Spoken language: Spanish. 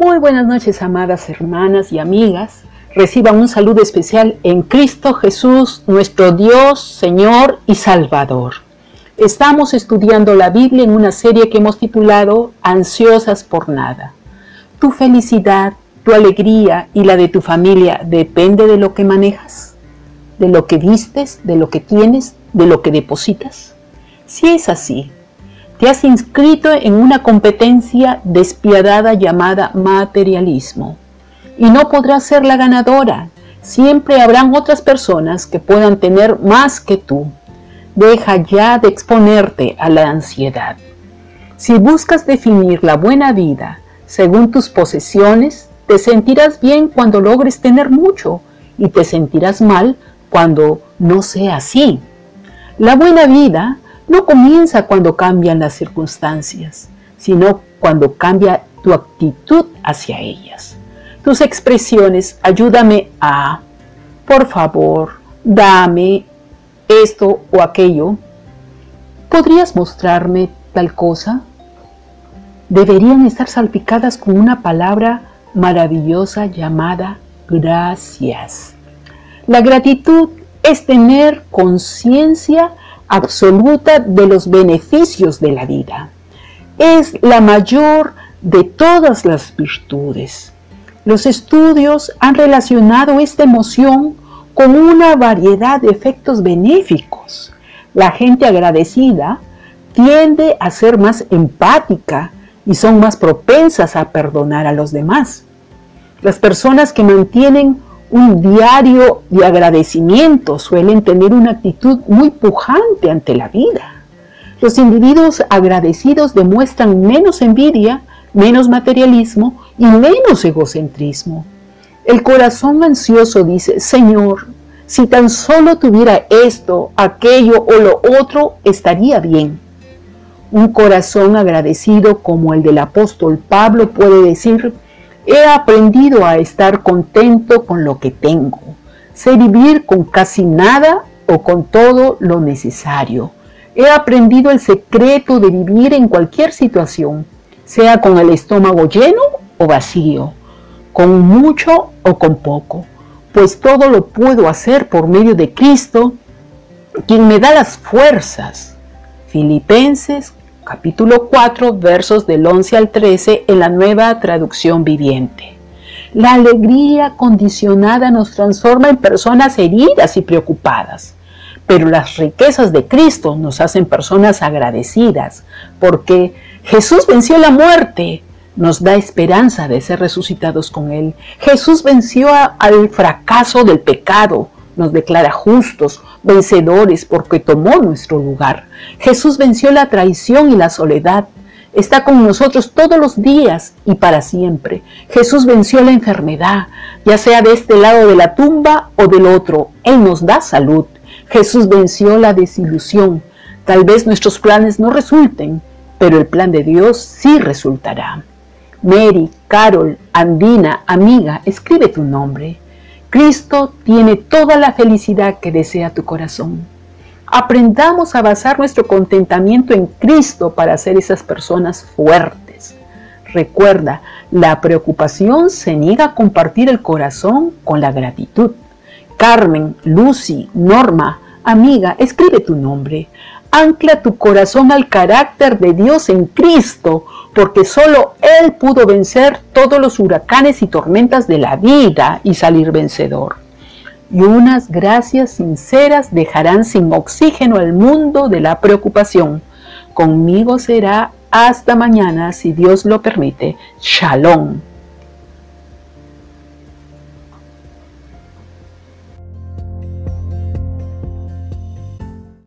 Muy buenas noches, amadas hermanas y amigas. Reciban un saludo especial en Cristo Jesús, nuestro Dios, Señor y Salvador. Estamos estudiando la Biblia en una serie que hemos titulado Ansiosas por nada. Tu felicidad, tu alegría y la de tu familia depende de lo que manejas, de lo que vistes, de lo que tienes, de lo que depositas. Si es así, te has inscrito en una competencia despiadada llamada materialismo y no podrás ser la ganadora. Siempre habrán otras personas que puedan tener más que tú. Deja ya de exponerte a la ansiedad. Si buscas definir la buena vida según tus posesiones, te sentirás bien cuando logres tener mucho y te sentirás mal cuando no sea así. La buena vida no comienza cuando cambian las circunstancias, sino cuando cambia tu actitud hacia ellas. Tus expresiones, ayúdame a, por favor, dame esto o aquello. ¿Podrías mostrarme tal cosa? Deberían estar salpicadas con una palabra maravillosa llamada gracias. La gratitud es tener conciencia absoluta de los beneficios de la vida. Es la mayor de todas las virtudes. Los estudios han relacionado esta emoción con una variedad de efectos benéficos. La gente agradecida tiende a ser más empática y son más propensas a perdonar a los demás. Las personas que mantienen un diario de agradecimiento suelen tener una actitud muy pujante ante la vida. Los individuos agradecidos demuestran menos envidia, menos materialismo y menos egocentrismo. El corazón ansioso dice, Señor, si tan solo tuviera esto, aquello o lo otro, estaría bien. Un corazón agradecido como el del apóstol Pablo puede decir, He aprendido a estar contento con lo que tengo. Sé vivir con casi nada o con todo lo necesario. He aprendido el secreto de vivir en cualquier situación, sea con el estómago lleno o vacío, con mucho o con poco, pues todo lo puedo hacer por medio de Cristo, quien me da las fuerzas. Filipenses capítulo 4, versos del 11 al 13 en la nueva traducción viviente. La alegría condicionada nos transforma en personas heridas y preocupadas, pero las riquezas de Cristo nos hacen personas agradecidas, porque Jesús venció la muerte, nos da esperanza de ser resucitados con Él. Jesús venció al fracaso del pecado, nos declara justos, vencedores, porque tomó nuestro lugar. Jesús venció la traición y la soledad. Está con nosotros todos los días y para siempre. Jesús venció la enfermedad, ya sea de este lado de la tumba o del otro. Él nos da salud. Jesús venció la desilusión. Tal vez nuestros planes no resulten, pero el plan de Dios sí resultará. Mary, Carol, Andina, amiga, escribe tu nombre. Cristo tiene toda la felicidad que desea tu corazón. Aprendamos a basar nuestro contentamiento en Cristo para ser esas personas fuertes. Recuerda, la preocupación se niega a compartir el corazón con la gratitud. Carmen, Lucy, Norma, amiga, escribe tu nombre. Ancla tu corazón al carácter de Dios en Cristo, porque solo Él pudo vencer todos los huracanes y tormentas de la vida y salir vencedor. Y unas gracias sinceras dejarán sin oxígeno el mundo de la preocupación. Conmigo será hasta mañana, si Dios lo permite. Shalom.